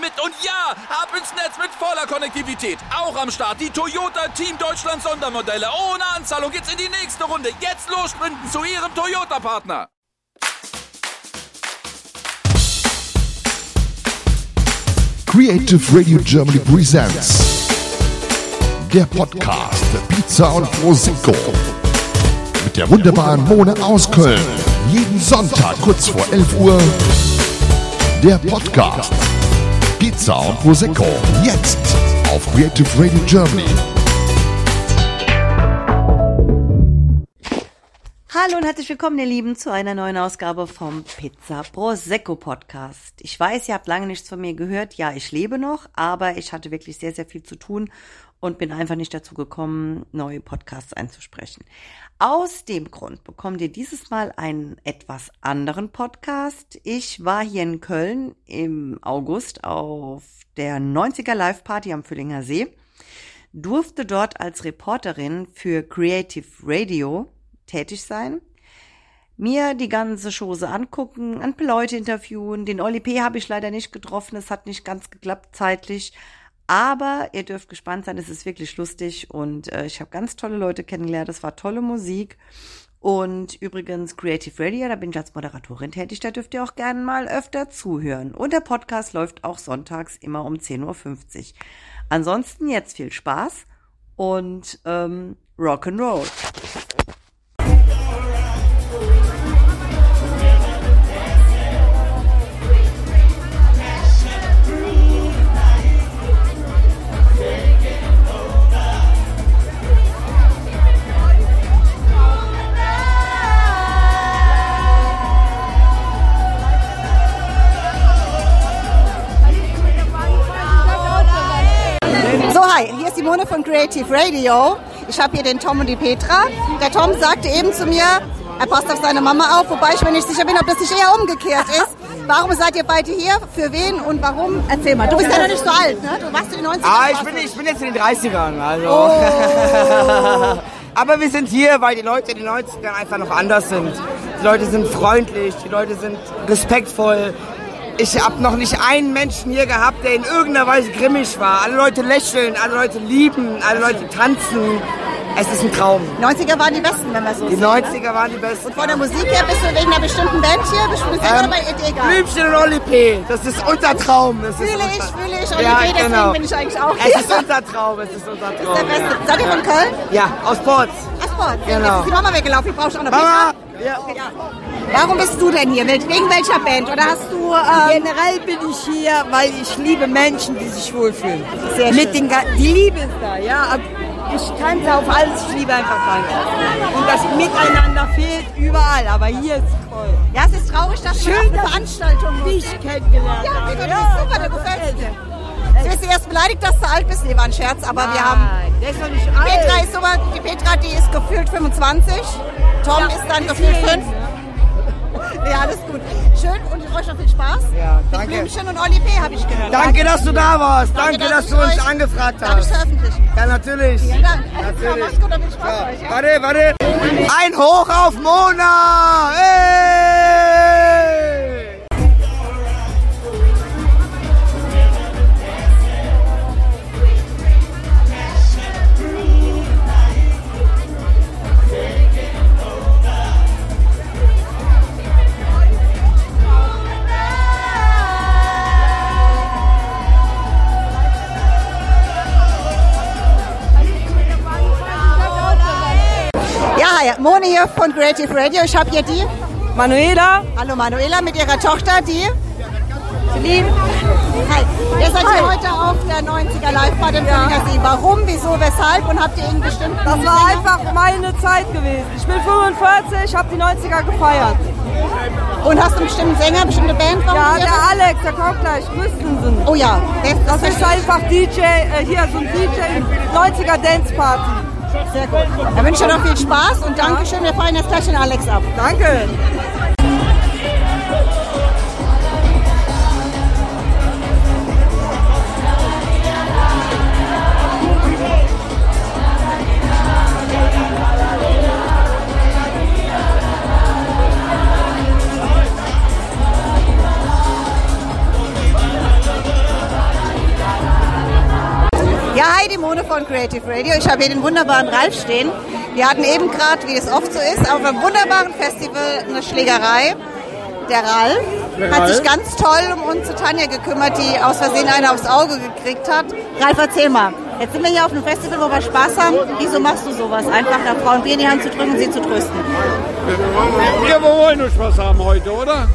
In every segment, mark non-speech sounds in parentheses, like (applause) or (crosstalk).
mit. Und ja, ab ins Netz mit voller Konnektivität. Auch am Start die Toyota Team Deutschland Sondermodelle. Ohne Anzahlung geht's in die nächste Runde. Jetzt los sprinten zu ihrem Toyota-Partner. Creative Radio Germany presents der Podcast Pizza und Prosecco mit der wunderbaren Mone aus Köln. Jeden Sonntag kurz vor 11 Uhr der Podcast Pizza und Prosecco jetzt auf Creative Radio Germany. Hallo und herzlich willkommen, ihr Lieben, zu einer neuen Ausgabe vom Pizza Prosecco Podcast. Ich weiß, ihr habt lange nichts von mir gehört. Ja, ich lebe noch, aber ich hatte wirklich sehr, sehr viel zu tun und bin einfach nicht dazu gekommen, neue Podcasts einzusprechen. Aus dem Grund bekommt ihr dieses Mal einen etwas anderen Podcast. Ich war hier in Köln im August auf der 90er Live Party am Füllinger See, durfte dort als Reporterin für Creative Radio tätig sein, mir die ganze Chose angucken, ein paar Leute interviewen. Den Oli P. habe ich leider nicht getroffen, es hat nicht ganz geklappt zeitlich. Aber ihr dürft gespannt sein, es ist wirklich lustig und äh, ich habe ganz tolle Leute kennengelernt, es war tolle Musik. Und übrigens Creative Radio, da bin ich als Moderatorin tätig, da dürft ihr auch gerne mal öfter zuhören. Und der Podcast läuft auch sonntags immer um 10.50 Uhr. Ansonsten jetzt viel Spaß und ähm, Rock'n'Roll. Simone von Creative Radio. Ich habe hier den Tom und die Petra. Der Tom sagte eben zu mir, er passt auf seine Mama auf, wobei ich mir nicht sicher bin, ob das nicht eher umgekehrt ist. Warum seid ihr beide hier? Für wen und warum? Erzähl mal. Du bist ja noch nicht so alt, ne? Du warst in den 90ern. Ah, ich bin, ich bin jetzt in den 30ern, also. Oh. (laughs) Aber wir sind hier, weil die Leute in den 90ern einfach noch anders sind. Die Leute sind freundlich, die Leute sind respektvoll. Ich habe noch nicht einen Menschen hier gehabt, der in irgendeiner Weise grimmig war. Alle Leute lächeln, alle Leute lieben, alle Leute tanzen. Es ist ein Traum. 90er waren die besten, wenn wir so Die sehen, 90er waren die besten. Ne? Von der Musik her bist du wegen einer bestimmten Band hier? Bist du Ähm, dabei? Egal. Blümchen und Oli P. Das ist unser Traum. Das ist Fühle ich, fühle ich. Und Ja, deswegen genau. bin ich eigentlich auch Es hier. ist unser Traum, es ist unser Traum. der Beste. Seid ihr von Köln? Ja, aus Ports. Ach, Sport. Genau. Jetzt ist die Mama weggelaufen. Ich brauche auch noch Mama! Petra. Ja. Ja. Warum bist du denn hier? Wegen welcher Band? Oder hast du... Ähm, Generell bin ich hier, weil ich liebe Menschen, die sich wohlfühlen. Sehr Mit schön. den, Ga- die Liebe ist da, ja. Ich tanze auf alles, ich liebe einfach Tanzen. Und das Miteinander fehlt überall, aber hier ist es toll. ja, es ist traurig, dass du Schön, auf eine Veranstaltung. Dich kennengelernt. Ja, habe. Bist super, du gefällst dir. Du bist erst beleidigt, dass du alt bist. Nee, war ein Scherz, aber wir haben... Nein, der ist doch nicht Petra alt. ist so, die Petra, die ist gefühlt 25. Tom ist dann gefühlt 5. (laughs) Ja, alles gut. Schön und euch noch viel Spaß. Ja, Mit danke. Blümchen und Oli P. habe ich gehört. Danke, dass du da warst. Danke, dass dass ich du uns angefragt Darf ich hast. veröffentlichen? Ja, natürlich. Vielen Dank. Natürlich. mach's gut, dann viel Spaß euch. Ja? Warte, warte. Ein Hoch auf Mona! Hey! Hi, Moni hier von Creative Radio. Ich habe hier die, Manuela, hallo Manuela, mit ihrer Tochter, die Celine. Hi, ihr seid hier heute auf der 90er Live-Party im See. Warum, wieso, weshalb und habt ihr einen bestimmten das war einfach meine Zeit gewesen. Ich bin 45, habe die 90er gefeiert. Und hast du einen bestimmten Sänger, eine bestimmte Band? Ja, der? Alex, der kommt gleich. Christensen. Oh ja, das, Das ist einfach DJ, äh, hier so ein DJ 90er Dance Party. Sehr gut. Dann wünsche ich noch viel Spaß und Dankeschön. Wir feiern jetzt gleich den Alex ab. Danke. Creative Radio. Ich habe hier den wunderbaren Ralf stehen. Wir hatten eben gerade, wie es oft so ist, auf einem wunderbaren Festival eine Schlägerei. Der Ralf hat sich ganz toll um uns zu Tanja gekümmert, die aus Versehen eine aufs Auge gekriegt hat. Ralf, erzähl mal. Jetzt sind wir hier auf einem Festival, wo wir Spaß haben. Wieso machst du sowas? Einfach einer Frau ein Bier in die Hand zu drücken und sie zu trösten. Wir wollen nur Spaß haben heute, oder?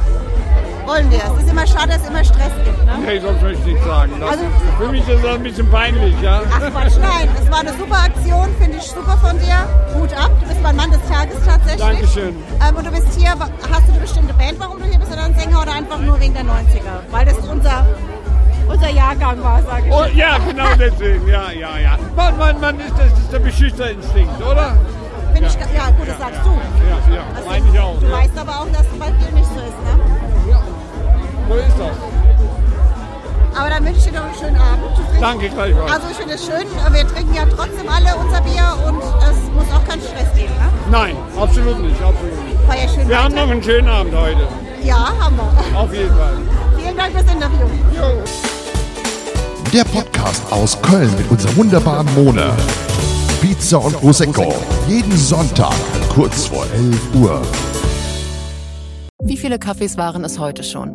Wollen wir. Es ist immer schade, dass es immer Stress gibt. Ne? Nee, sonst möchte ich nicht sagen. Das, Also- für mich ist das ein bisschen peinlich, ja. Ach Quatsch, nein. Es war eine super Aktion, finde ich super von dir. Hut ab, du bist mein Mann des Tages tatsächlich. Dankeschön. Ähm, und du bist hier, hast du eine bestimmte Band, warum du hier bist, oder ein Sänger oder einfach nur wegen der 90er? Weil das unser, unser Jahrgang war, sage ich. Oh, ja, genau deswegen, ja, ja, ja. Man, man, man ist, das ist der Beschützerinstinkt, oder? Finde ich, ja gut, das sagst du. Ja, ja, Also, meine ich auch. Du Ja. weißt aber auch, dass es bei vielen nicht so ist, ne? So ist das. Aber dann wünsche ich dir noch einen schönen Abend. Danke gleichfalls. Also ich finde es schön, wir trinken ja trotzdem alle unser Bier und es muss auch keinen Stress geben, ne? Nein, absolut nicht, absolut nicht. Feier schön Wir haben weiter. noch einen schönen Abend heute. Ja, haben wir. Auf jeden Fall. Vielen Dank fürs Interview. Der Podcast aus Köln mit unserer wunderbaren Mona. Pizza und Prosecco. Jeden Sonntag kurz vor 11 Uhr. Wie viele Kaffees waren es heute schon?